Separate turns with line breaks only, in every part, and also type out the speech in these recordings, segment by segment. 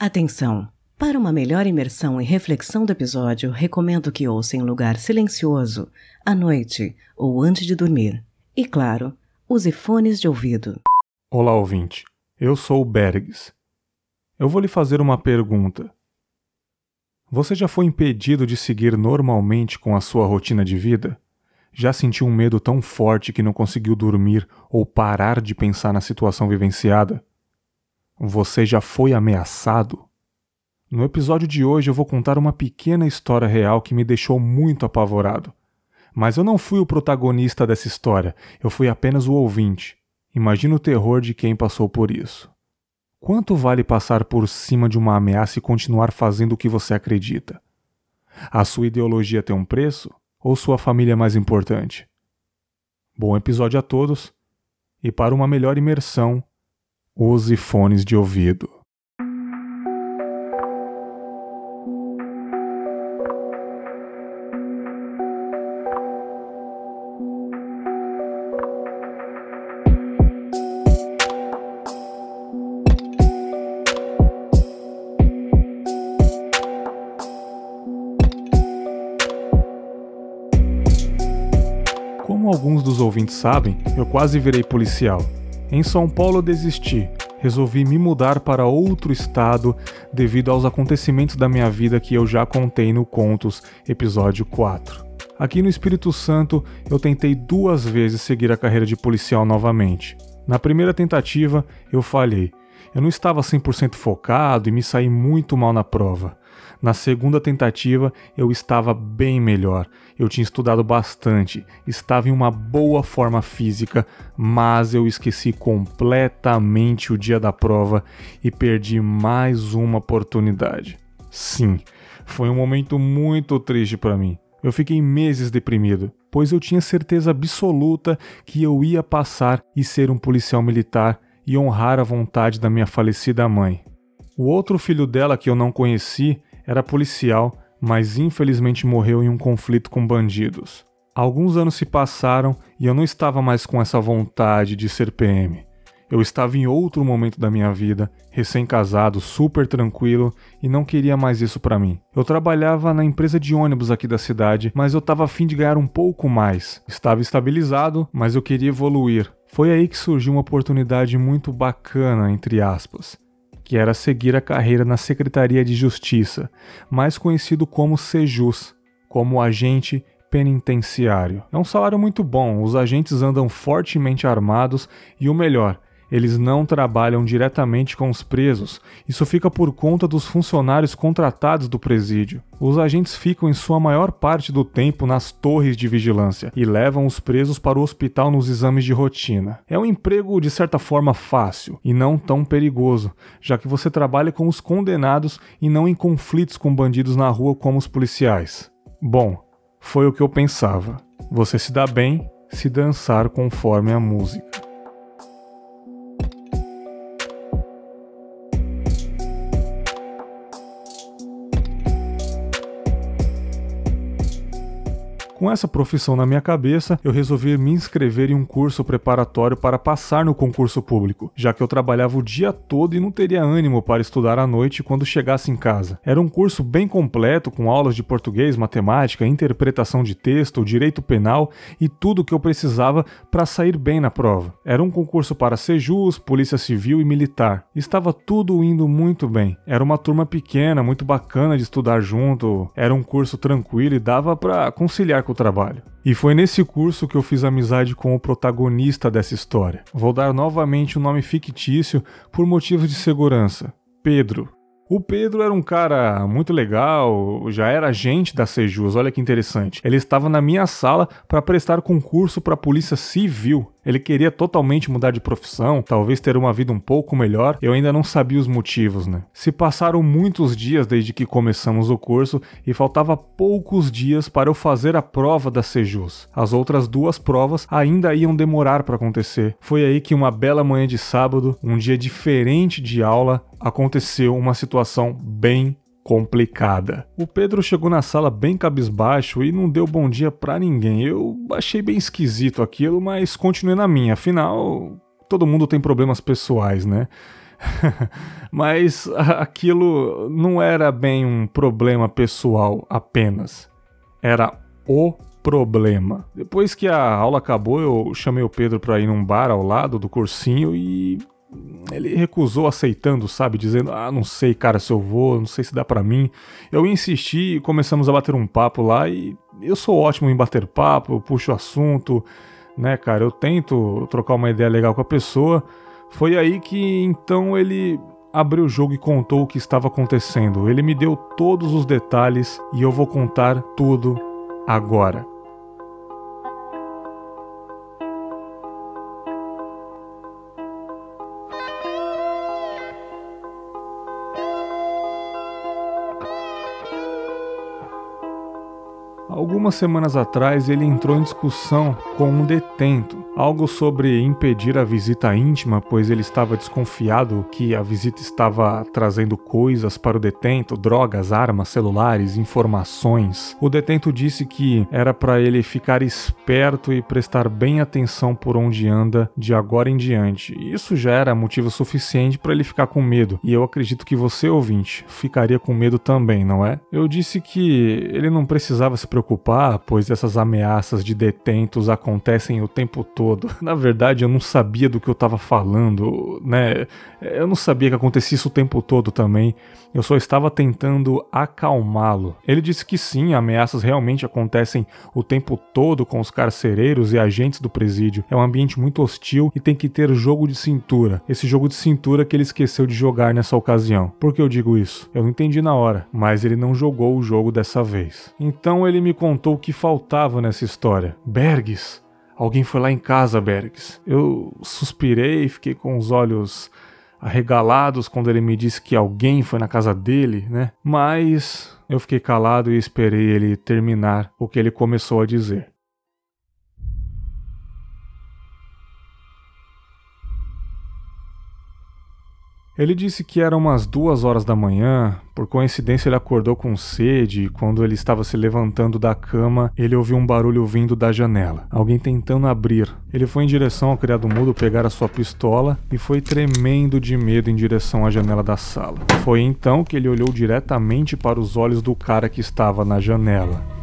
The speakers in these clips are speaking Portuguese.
Atenção! Para uma melhor imersão e reflexão do episódio, recomendo que ouça em lugar silencioso, à noite ou antes de dormir. E claro, use fones de ouvido.
Olá, ouvinte. Eu sou o Bergs. Eu vou lhe fazer uma pergunta. Você já foi impedido de seguir normalmente com a sua rotina de vida? Já sentiu um medo tão forte que não conseguiu dormir ou parar de pensar na situação vivenciada? Você já foi ameaçado? No episódio de hoje eu vou contar uma pequena história real que me deixou muito apavorado. Mas eu não fui o protagonista dessa história, eu fui apenas o ouvinte. Imagina o terror de quem passou por isso. Quanto vale passar por cima de uma ameaça e continuar fazendo o que você acredita? A sua ideologia tem um preço ou sua família é mais importante? Bom episódio a todos e para uma melhor imersão, Use fones de ouvido. Como alguns dos ouvintes sabem, eu quase virei policial em São Paulo desisti. Resolvi me mudar para outro estado devido aos acontecimentos da minha vida que eu já contei no Contos, episódio 4. Aqui no Espírito Santo, eu tentei duas vezes seguir a carreira de policial novamente. Na primeira tentativa, eu falhei. Eu não estava 100% focado e me saí muito mal na prova. Na segunda tentativa, eu estava bem melhor. Eu tinha estudado bastante, estava em uma boa forma física, mas eu esqueci completamente o dia da prova e perdi mais uma oportunidade. Sim, foi um momento muito triste para mim. Eu fiquei meses deprimido, pois eu tinha certeza absoluta que eu ia passar e ser um policial militar e honrar a vontade da minha falecida mãe. O outro filho dela que eu não conheci era policial, mas infelizmente morreu em um conflito com bandidos. Alguns anos se passaram e eu não estava mais com essa vontade de ser PM. Eu estava em outro momento da minha vida, recém-casado, super tranquilo e não queria mais isso para mim. Eu trabalhava na empresa de ônibus aqui da cidade, mas eu estava afim de ganhar um pouco mais. Estava estabilizado, mas eu queria evoluir. Foi aí que surgiu uma oportunidade muito bacana, entre aspas que era seguir a carreira na Secretaria de Justiça, mais conhecido como Sejus, como agente penitenciário. É um salário muito bom, os agentes andam fortemente armados e o melhor, eles não trabalham diretamente com os presos, isso fica por conta dos funcionários contratados do presídio. Os agentes ficam em sua maior parte do tempo nas torres de vigilância e levam os presos para o hospital nos exames de rotina. É um emprego de certa forma fácil e não tão perigoso, já que você trabalha com os condenados e não em conflitos com bandidos na rua como os policiais. Bom, foi o que eu pensava. Você se dá bem se dançar conforme a música. Com essa profissão na minha cabeça, eu resolvi me inscrever em um curso preparatório para passar no concurso público, já que eu trabalhava o dia todo e não teria ânimo para estudar à noite quando chegasse em casa. Era um curso bem completo, com aulas de português, matemática, interpretação de texto, direito penal e tudo o que eu precisava para sair bem na prova. Era um concurso para Sejus, Polícia Civil e Militar. Estava tudo indo muito bem. Era uma turma pequena, muito bacana de estudar junto. Era um curso tranquilo e dava para conciliar com o trabalho. E foi nesse curso que eu fiz amizade com o protagonista dessa história. Vou dar novamente um nome fictício por motivos de segurança: Pedro. O Pedro era um cara muito legal, já era agente da Sejus, olha que interessante. Ele estava na minha sala para prestar concurso para a Polícia Civil. Ele queria totalmente mudar de profissão, talvez ter uma vida um pouco melhor. Eu ainda não sabia os motivos, né? Se passaram muitos dias desde que começamos o curso e faltava poucos dias para eu fazer a prova da Sejus. As outras duas provas ainda iam demorar para acontecer. Foi aí que uma bela manhã de sábado, um dia diferente de aula, aconteceu uma situação bem complicada. O Pedro chegou na sala bem cabisbaixo e não deu bom dia para ninguém. Eu achei bem esquisito aquilo, mas continuei na minha. Afinal, todo mundo tem problemas pessoais, né? Mas aquilo não era bem um problema pessoal apenas. Era o problema. Depois que a aula acabou, eu chamei o Pedro para ir num bar ao lado do cursinho e ele recusou aceitando, sabe, dizendo: "Ah, não sei, cara, se eu vou, não sei se dá para mim". Eu insisti e começamos a bater um papo lá e eu sou ótimo em bater papo, eu puxo assunto, né, cara? Eu tento trocar uma ideia legal com a pessoa. Foi aí que então ele abriu o jogo e contou o que estava acontecendo. Ele me deu todos os detalhes e eu vou contar tudo agora. Algumas semanas atrás ele entrou em discussão com um detento, algo sobre impedir a visita íntima, pois ele estava desconfiado que a visita estava trazendo coisas para o detento, drogas, armas, celulares, informações. O detento disse que era para ele ficar esperto e prestar bem atenção por onde anda de agora em diante. Isso já era motivo suficiente para ele ficar com medo, e eu acredito que você, ouvinte, ficaria com medo também, não é? Eu disse que ele não precisava se preocupar pois essas ameaças de detentos acontecem o tempo todo. Na verdade, eu não sabia do que eu estava falando, né? Eu não sabia que acontecia isso o tempo todo também. Eu só estava tentando acalmá-lo. Ele disse que sim, ameaças realmente acontecem o tempo todo com os carcereiros e agentes do presídio. É um ambiente muito hostil e tem que ter jogo de cintura. Esse jogo de cintura que ele esqueceu de jogar nessa ocasião. Por que eu digo isso? Eu não entendi na hora, mas ele não jogou o jogo dessa vez. Então ele me contou o que faltava nessa história. Bergs. Alguém foi lá em casa, Bergs. Eu suspirei e fiquei com os olhos arregalados quando ele me disse que alguém foi na casa dele, né? Mas eu fiquei calado e esperei ele terminar o que ele começou a dizer. Ele disse que era umas duas horas da manhã. Por coincidência, ele acordou com sede e, quando ele estava se levantando da cama, ele ouviu um barulho vindo da janela. Alguém tentando abrir. Ele foi em direção ao criado mudo pegar a sua pistola e foi tremendo de medo em direção à janela da sala. Foi então que ele olhou diretamente para os olhos do cara que estava na janela.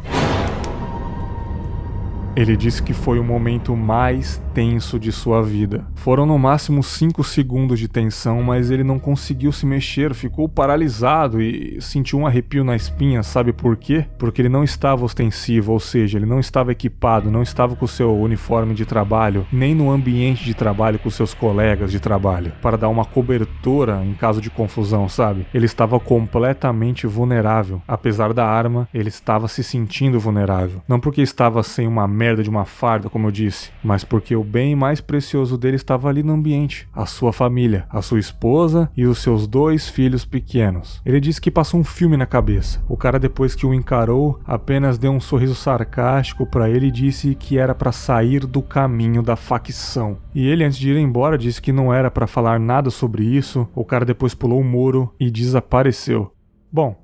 Ele disse que foi o momento mais tenso de sua vida. Foram no máximo 5 segundos de tensão, mas ele não conseguiu se mexer, ficou paralisado e sentiu um arrepio na espinha, sabe por quê? Porque ele não estava ostensivo, ou seja, ele não estava equipado, não estava com seu uniforme de trabalho, nem no ambiente de trabalho com seus colegas de trabalho, para dar uma cobertura em caso de confusão, sabe? Ele estava completamente vulnerável. Apesar da arma, ele estava se sentindo vulnerável. Não porque estava sem uma merda de uma farda, como eu disse, mas porque o bem mais precioso dele estava ali no ambiente, a sua família, a sua esposa e os seus dois filhos pequenos. Ele disse que passou um filme na cabeça. O cara depois que o encarou, apenas deu um sorriso sarcástico para ele e disse que era para sair do caminho da facção. E ele antes de ir embora disse que não era para falar nada sobre isso. O cara depois pulou o muro e desapareceu. Bom,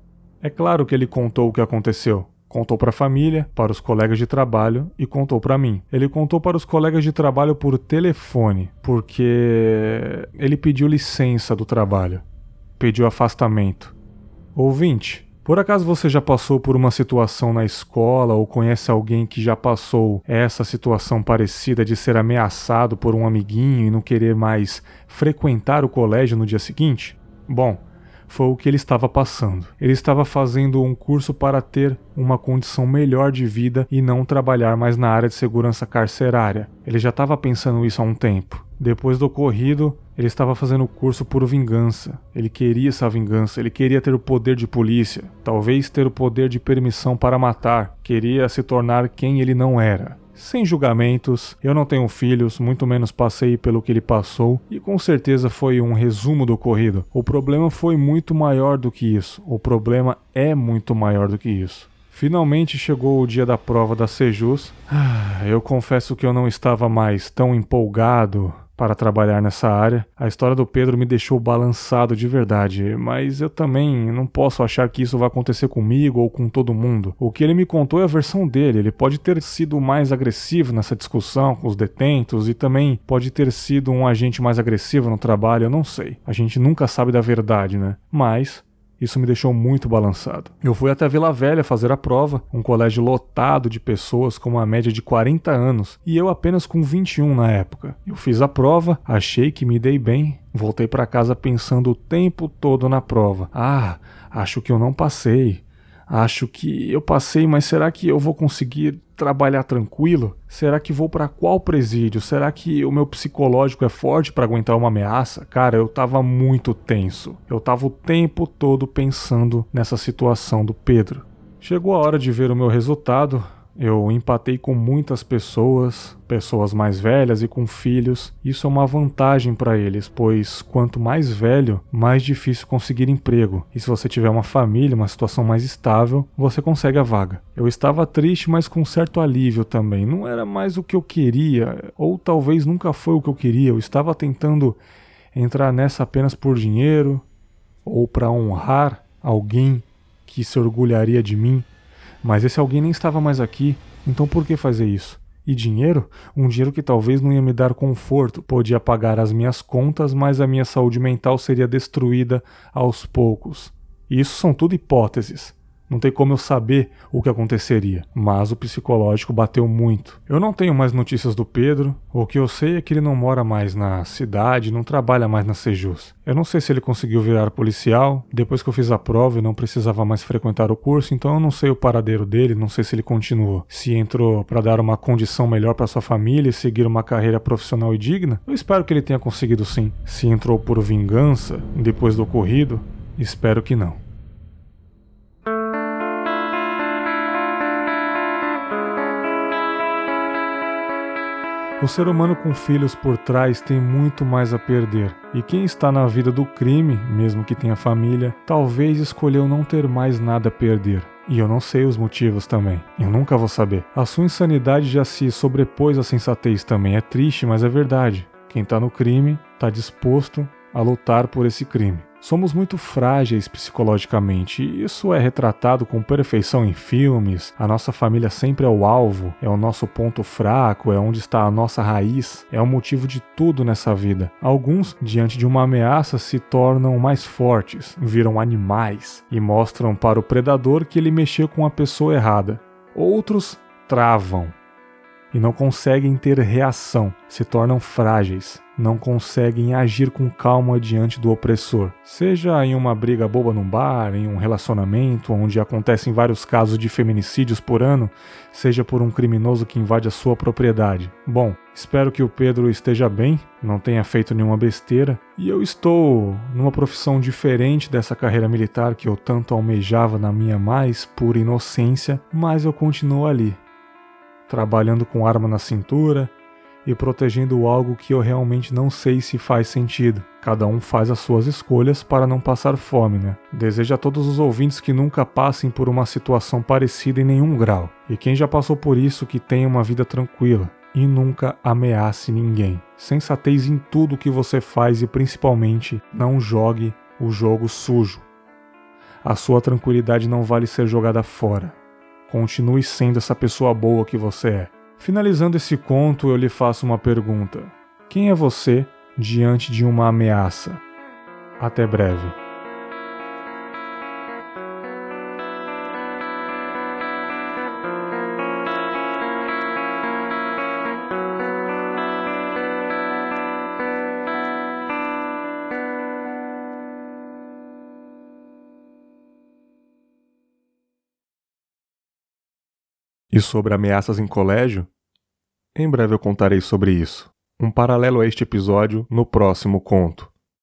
é claro que ele contou o que aconteceu. Contou para a família, para os colegas de trabalho e contou para mim. Ele contou para os colegas de trabalho por telefone, porque ele pediu licença do trabalho, pediu afastamento. Ouvinte, por acaso você já passou por uma situação na escola ou conhece alguém que já passou essa situação parecida de ser ameaçado por um amiguinho e não querer mais frequentar o colégio no dia seguinte? Bom, foi o que ele estava passando. Ele estava fazendo um curso para ter uma condição melhor de vida e não trabalhar mais na área de segurança carcerária. Ele já estava pensando isso há um tempo. Depois do ocorrido, ele estava fazendo o curso por vingança. Ele queria essa vingança, ele queria ter o poder de polícia, talvez ter o poder de permissão para matar, queria se tornar quem ele não era sem julgamentos. Eu não tenho filhos, muito menos passei pelo que ele passou, e com certeza foi um resumo do ocorrido. O problema foi muito maior do que isso. O problema é muito maior do que isso. Finalmente chegou o dia da prova da Sejus. Ah, eu confesso que eu não estava mais tão empolgado para trabalhar nessa área. A história do Pedro me deixou balançado de verdade, mas eu também não posso achar que isso vai acontecer comigo ou com todo mundo. O que ele me contou é a versão dele. Ele pode ter sido mais agressivo nessa discussão com os detentos e também pode ter sido um agente mais agressivo no trabalho, eu não sei. A gente nunca sabe da verdade, né? Mas isso me deixou muito balançado. Eu fui até Vila Velha fazer a prova, um colégio lotado de pessoas com uma média de 40 anos, e eu apenas com 21 na época. Eu fiz a prova, achei que me dei bem, voltei para casa pensando o tempo todo na prova. Ah, acho que eu não passei. Acho que eu passei, mas será que eu vou conseguir trabalhar tranquilo? Será que vou para qual presídio? Será que o meu psicológico é forte para aguentar uma ameaça? Cara, eu tava muito tenso. Eu tava o tempo todo pensando nessa situação do Pedro. Chegou a hora de ver o meu resultado. Eu empatei com muitas pessoas, pessoas mais velhas e com filhos. Isso é uma vantagem para eles, pois quanto mais velho, mais difícil conseguir emprego. E se você tiver uma família, uma situação mais estável, você consegue a vaga. Eu estava triste, mas com certo alívio também. Não era mais o que eu queria, ou talvez nunca foi o que eu queria. Eu estava tentando entrar nessa apenas por dinheiro ou para honrar alguém que se orgulharia de mim mas esse alguém nem estava mais aqui, então por que fazer isso? E dinheiro? Um dinheiro que talvez não ia me dar conforto, podia pagar as minhas contas, mas a minha saúde mental seria destruída aos poucos. E isso são tudo hipóteses. Não tem como eu saber o que aconteceria, mas o psicológico bateu muito. Eu não tenho mais notícias do Pedro, o que eu sei é que ele não mora mais na cidade, não trabalha mais na Sejus. Eu não sei se ele conseguiu virar policial, depois que eu fiz a prova e não precisava mais frequentar o curso, então eu não sei o paradeiro dele, não sei se ele continuou. Se entrou para dar uma condição melhor para sua família e seguir uma carreira profissional e digna, eu espero que ele tenha conseguido sim. Se entrou por vingança depois do ocorrido, espero que não. O ser humano com filhos por trás tem muito mais a perder. E quem está na vida do crime, mesmo que tenha família, talvez escolheu não ter mais nada a perder. E eu não sei os motivos também. Eu nunca vou saber. A sua insanidade já se sobrepôs à sensatez também. É triste, mas é verdade. Quem está no crime está disposto a lutar por esse crime. Somos muito frágeis psicologicamente e isso é retratado com perfeição em filmes. A nossa família sempre é o alvo, é o nosso ponto fraco, é onde está a nossa raiz, é o motivo de tudo nessa vida. Alguns, diante de uma ameaça, se tornam mais fortes, viram animais e mostram para o predador que ele mexeu com a pessoa errada. Outros travam e não conseguem ter reação, se tornam frágeis não conseguem agir com calma diante do opressor. Seja em uma briga boba num bar, em um relacionamento onde acontecem vários casos de feminicídios por ano, seja por um criminoso que invade a sua propriedade. Bom, espero que o Pedro esteja bem, não tenha feito nenhuma besteira, e eu estou numa profissão diferente dessa carreira militar que eu tanto almejava na minha mais pura inocência, mas eu continuo ali, trabalhando com arma na cintura, e protegendo algo que eu realmente não sei se faz sentido. Cada um faz as suas escolhas para não passar fome, né? Desejo a todos os ouvintes que nunca passem por uma situação parecida em nenhum grau. E quem já passou por isso que tenha uma vida tranquila e nunca ameace ninguém. Sensatez em tudo que você faz e principalmente não jogue o jogo sujo. A sua tranquilidade não vale ser jogada fora. Continue sendo essa pessoa boa que você é. Finalizando esse conto, eu lhe faço uma pergunta: Quem é você diante de uma ameaça? Até breve. Sobre ameaças em colégio? Em breve eu contarei sobre isso. Um paralelo a este episódio no próximo conto.